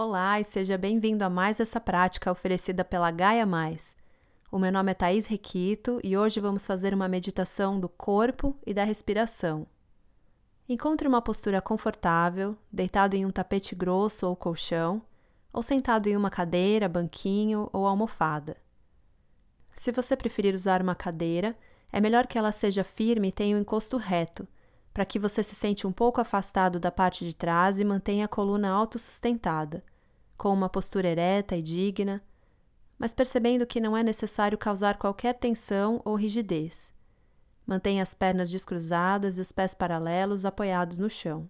Olá e seja bem-vindo a mais essa prática oferecida pela Gaia Mais. O meu nome é Thaís Requito e hoje vamos fazer uma meditação do corpo e da respiração. Encontre uma postura confortável, deitado em um tapete grosso ou colchão, ou sentado em uma cadeira, banquinho ou almofada. Se você preferir usar uma cadeira, é melhor que ela seja firme e tenha o um encosto reto para que você se sente um pouco afastado da parte de trás e mantenha a coluna autossustentada, com uma postura ereta e digna, mas percebendo que não é necessário causar qualquer tensão ou rigidez. Mantenha as pernas descruzadas e os pés paralelos apoiados no chão.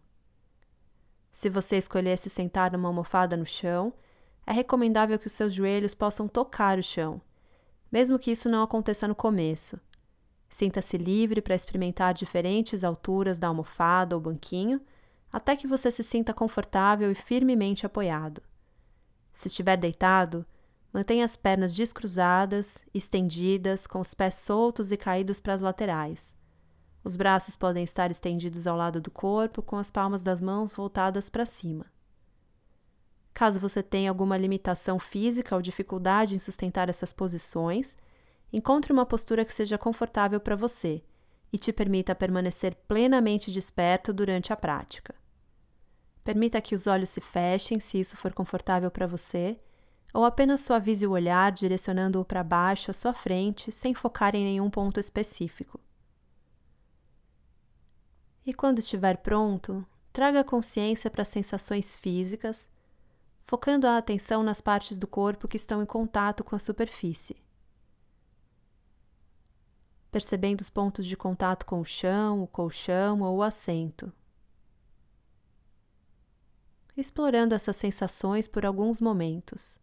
Se você escolher se sentar numa almofada no chão, é recomendável que os seus joelhos possam tocar o chão, mesmo que isso não aconteça no começo Sinta-se livre para experimentar diferentes alturas da almofada ou banquinho, até que você se sinta confortável e firmemente apoiado. Se estiver deitado, mantenha as pernas descruzadas, estendidas, com os pés soltos e caídos para as laterais. Os braços podem estar estendidos ao lado do corpo, com as palmas das mãos voltadas para cima. Caso você tenha alguma limitação física ou dificuldade em sustentar essas posições, Encontre uma postura que seja confortável para você e te permita permanecer plenamente desperto durante a prática. Permita que os olhos se fechem se isso for confortável para você, ou apenas suavize o olhar direcionando-o para baixo à sua frente, sem focar em nenhum ponto específico. E quando estiver pronto, traga consciência para as sensações físicas, focando a atenção nas partes do corpo que estão em contato com a superfície percebendo os pontos de contato com o chão, o colchão ou o assento. Explorando essas sensações por alguns momentos.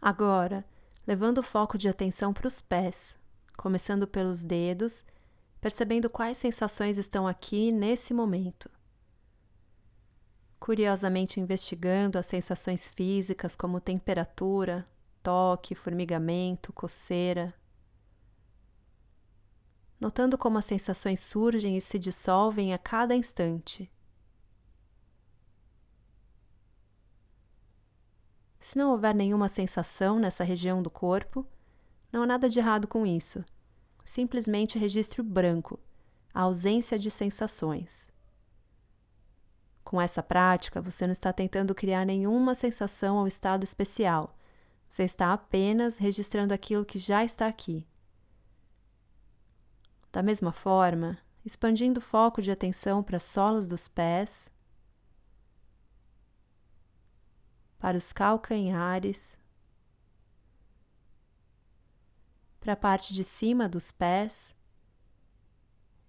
Agora, levando o foco de atenção para os pés, começando pelos dedos percebendo quais sensações estão aqui nesse momento. Curiosamente investigando as sensações físicas como temperatura, toque, formigamento, coceira. Notando como as sensações surgem e se dissolvem a cada instante. Se não houver nenhuma sensação nessa região do corpo, não há nada de errado com isso simplesmente registre o branco, a ausência de sensações. Com essa prática, você não está tentando criar nenhuma sensação ou estado especial. Você está apenas registrando aquilo que já está aqui. Da mesma forma, expandindo o foco de atenção para as solas dos pés, para os calcanhares, para a parte de cima dos pés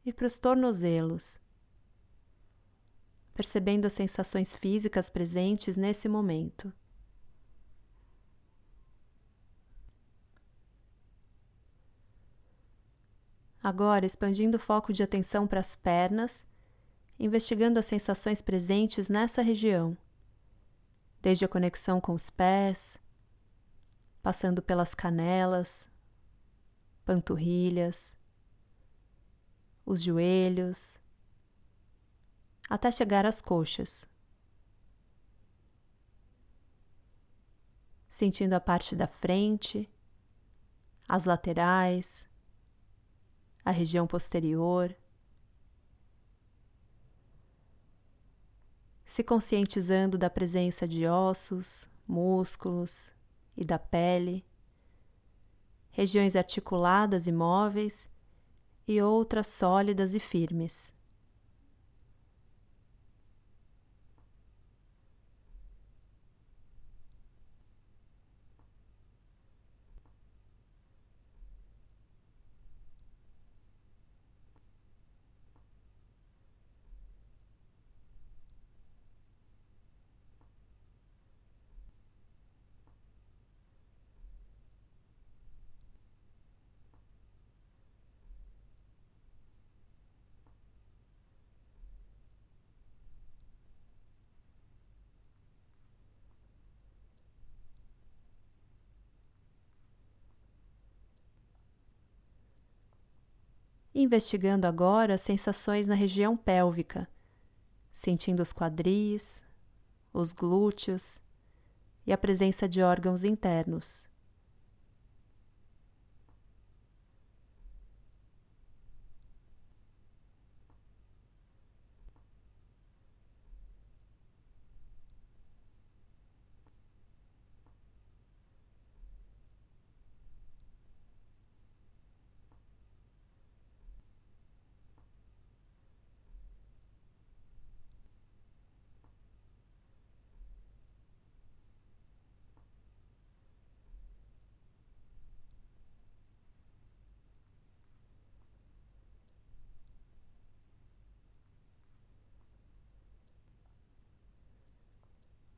e para os tornozelos, percebendo as sensações físicas presentes nesse momento. Agora, expandindo o foco de atenção para as pernas, investigando as sensações presentes nessa região, desde a conexão com os pés, passando pelas canelas, panturrilhas, os joelhos, até chegar às coxas. Sentindo a parte da frente, as laterais, a região posterior. Se conscientizando da presença de ossos, músculos e da pele regiões articuladas e móveis e outras sólidas e firmes. Investigando agora as sensações na região pélvica, sentindo os quadris, os glúteos e a presença de órgãos internos.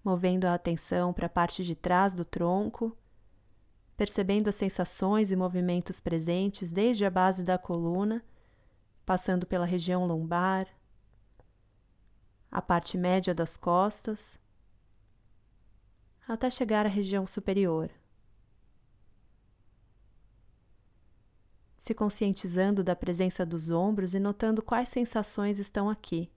Movendo a atenção para a parte de trás do tronco, percebendo as sensações e movimentos presentes desde a base da coluna, passando pela região lombar, a parte média das costas, até chegar à região superior. Se conscientizando da presença dos ombros e notando quais sensações estão aqui.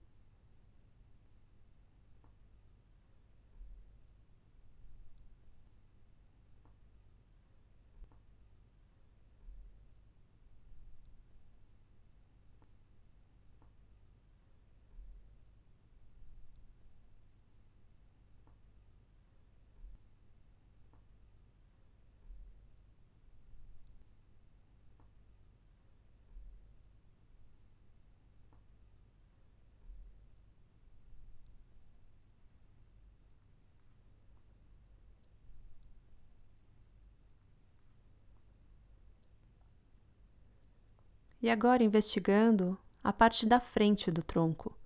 E agora investigando a parte da frente do tronco,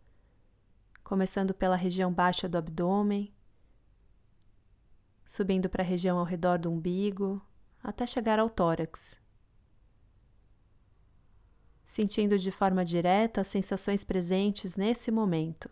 começando pela região baixa do abdômen, subindo para a região ao redor do umbigo, até chegar ao tórax. Sentindo de forma direta as sensações presentes nesse momento.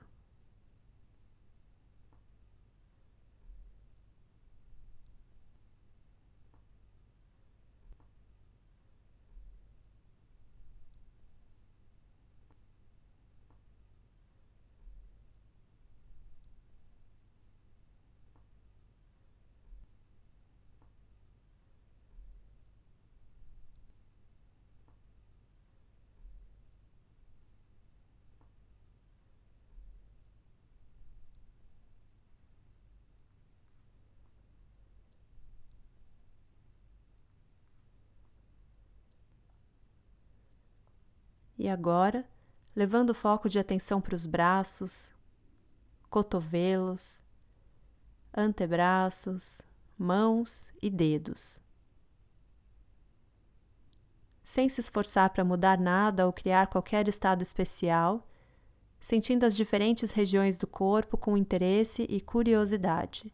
E agora, levando o foco de atenção para os braços, cotovelos, antebraços, mãos e dedos. Sem se esforçar para mudar nada ou criar qualquer estado especial, sentindo as diferentes regiões do corpo com interesse e curiosidade.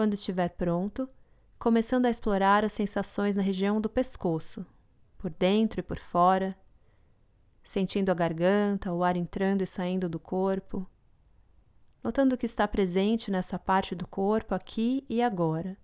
Quando estiver pronto, começando a explorar as sensações na região do pescoço, por dentro e por fora, sentindo a garganta, o ar entrando e saindo do corpo, notando que está presente nessa parte do corpo aqui e agora.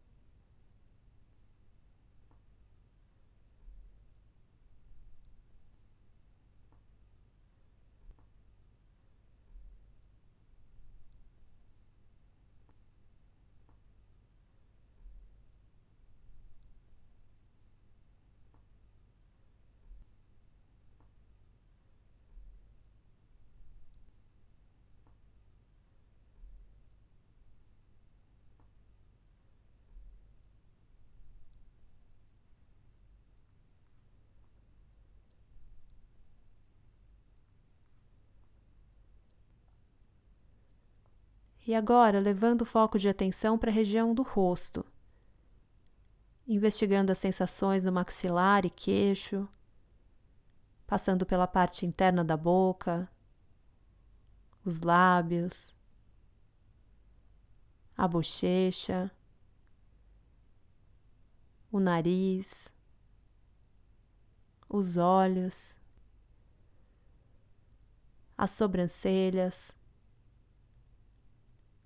E agora, levando o foco de atenção para a região do rosto, investigando as sensações no maxilar e queixo, passando pela parte interna da boca, os lábios, a bochecha, o nariz, os olhos, as sobrancelhas,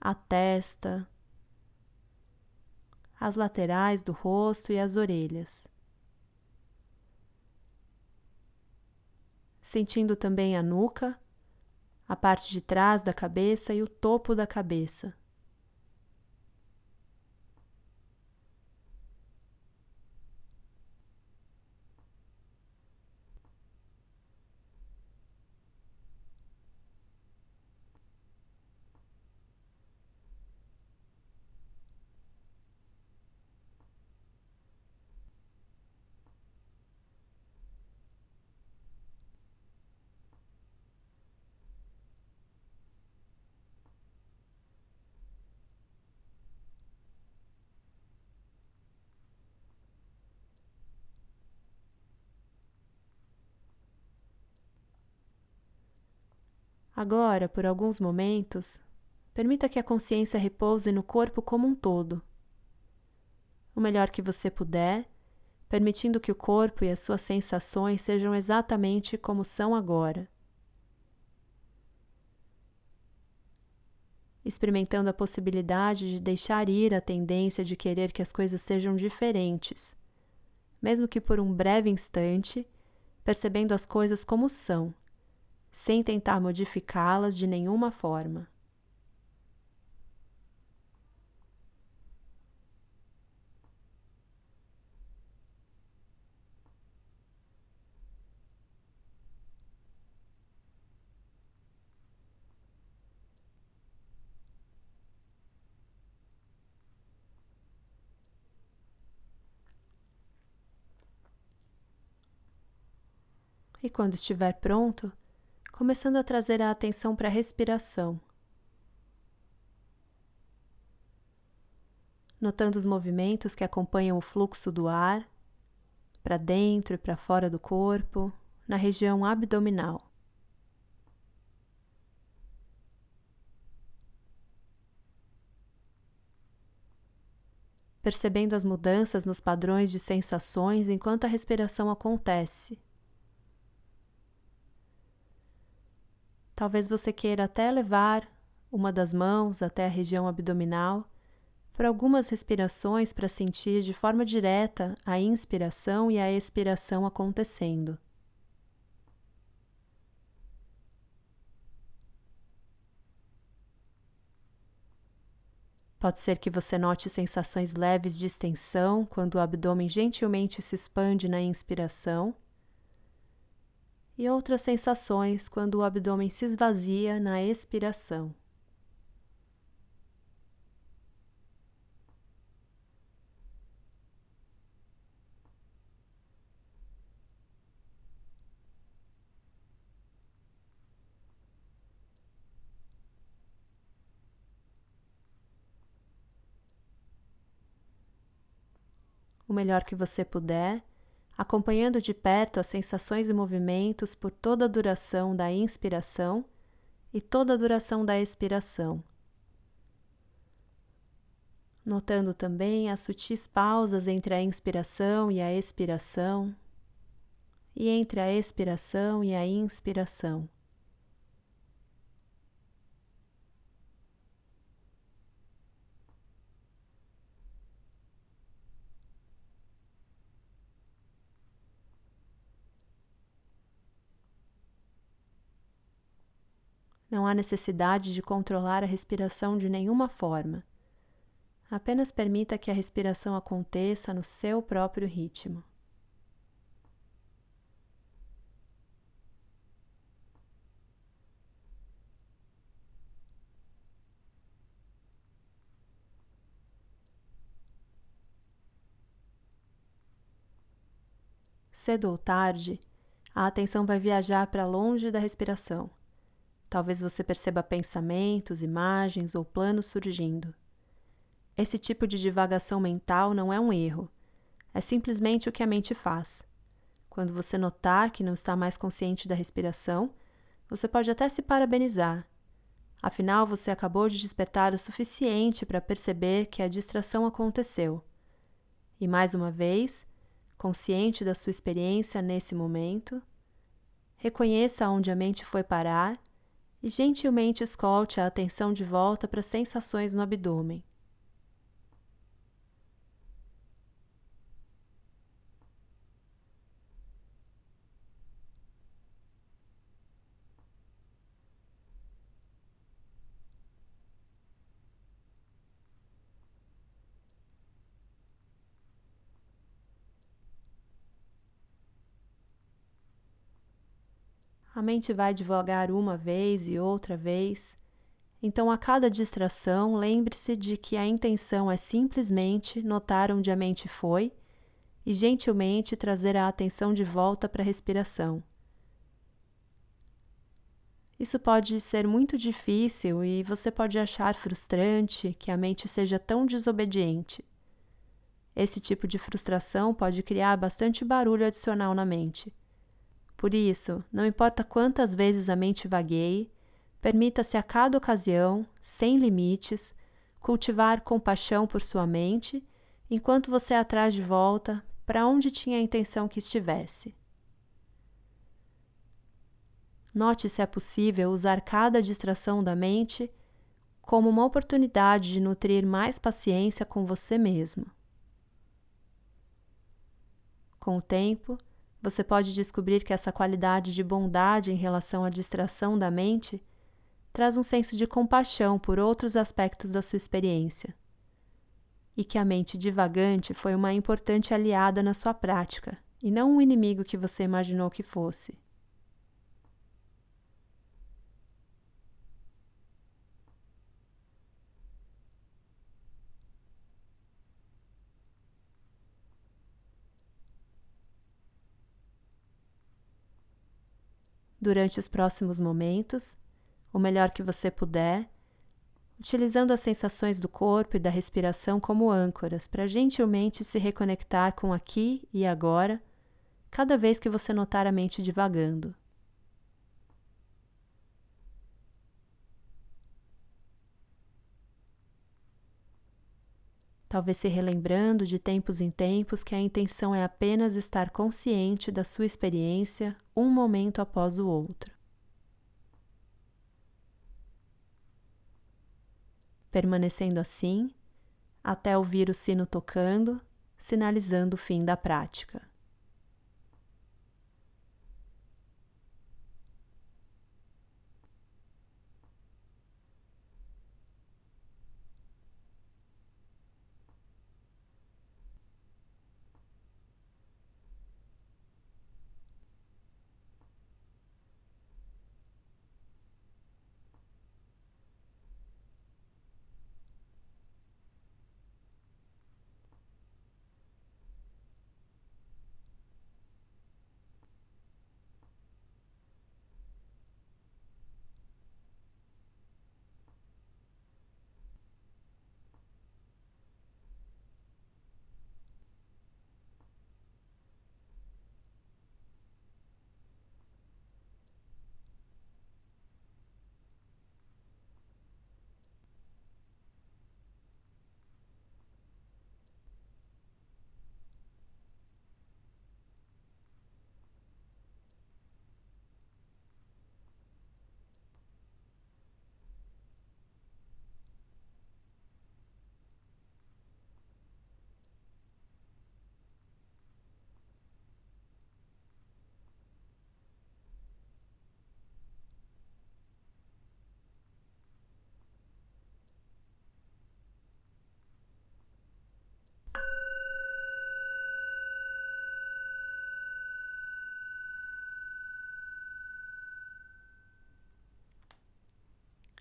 a testa, as laterais do rosto e as orelhas. Sentindo também a nuca, a parte de trás da cabeça e o topo da cabeça. Agora, por alguns momentos, permita que a consciência repouse no corpo como um todo. O melhor que você puder, permitindo que o corpo e as suas sensações sejam exatamente como são agora. Experimentando a possibilidade de deixar ir a tendência de querer que as coisas sejam diferentes, mesmo que por um breve instante, percebendo as coisas como são sem tentar modificá-las de nenhuma forma. E quando estiver pronto, começando a trazer a atenção para a respiração. Notando os movimentos que acompanham o fluxo do ar para dentro e para fora do corpo, na região abdominal. Percebendo as mudanças nos padrões de sensações enquanto a respiração acontece. Talvez você queira até levar uma das mãos até a região abdominal por algumas respirações para sentir de forma direta a inspiração e a expiração acontecendo. Pode ser que você note sensações leves de extensão quando o abdômen gentilmente se expande na inspiração e outras sensações quando o abdômen se esvazia na expiração. O melhor que você puder acompanhando de perto as sensações e movimentos por toda a duração da inspiração e toda a duração da expiração. Notando também as sutis pausas entre a inspiração e a expiração, e entre a expiração e a inspiração. Não há necessidade de controlar a respiração de nenhuma forma. Apenas permita que a respiração aconteça no seu próprio ritmo. Cedo ou tarde, a atenção vai viajar para longe da respiração Talvez você perceba pensamentos, imagens ou planos surgindo. Esse tipo de divagação mental não é um erro, é simplesmente o que a mente faz. Quando você notar que não está mais consciente da respiração, você pode até se parabenizar. Afinal, você acabou de despertar o suficiente para perceber que a distração aconteceu. E mais uma vez, consciente da sua experiência nesse momento, reconheça onde a mente foi parar e gentilmente escolte a atenção de volta para as sensações no abdômen. A mente vai devagar uma vez e outra vez. Então, a cada distração, lembre-se de que a intenção é simplesmente notar onde a mente foi e gentilmente trazer a atenção de volta para a respiração. Isso pode ser muito difícil e você pode achar frustrante que a mente seja tão desobediente. Esse tipo de frustração pode criar bastante barulho adicional na mente. Por isso, não importa quantas vezes a mente vagueie, permita-se a cada ocasião, sem limites, cultivar compaixão por sua mente, enquanto você a traz de volta para onde tinha a intenção que estivesse. Note se é possível usar cada distração da mente como uma oportunidade de nutrir mais paciência com você mesmo. Com o tempo, você pode descobrir que essa qualidade de bondade em relação à distração da mente traz um senso de compaixão por outros aspectos da sua experiência. E que a mente divagante foi uma importante aliada na sua prática, e não um inimigo que você imaginou que fosse. Durante os próximos momentos, o melhor que você puder, utilizando as sensações do corpo e da respiração como âncoras para gentilmente se reconectar com aqui e agora, cada vez que você notar a mente divagando. Talvez se relembrando de tempos em tempos que a intenção é apenas estar consciente da sua experiência um momento após o outro. Permanecendo assim, até ouvir o sino tocando, sinalizando o fim da prática.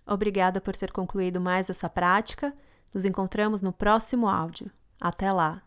Obrigada por ter concluído mais essa prática. Nos encontramos no próximo áudio. Até lá!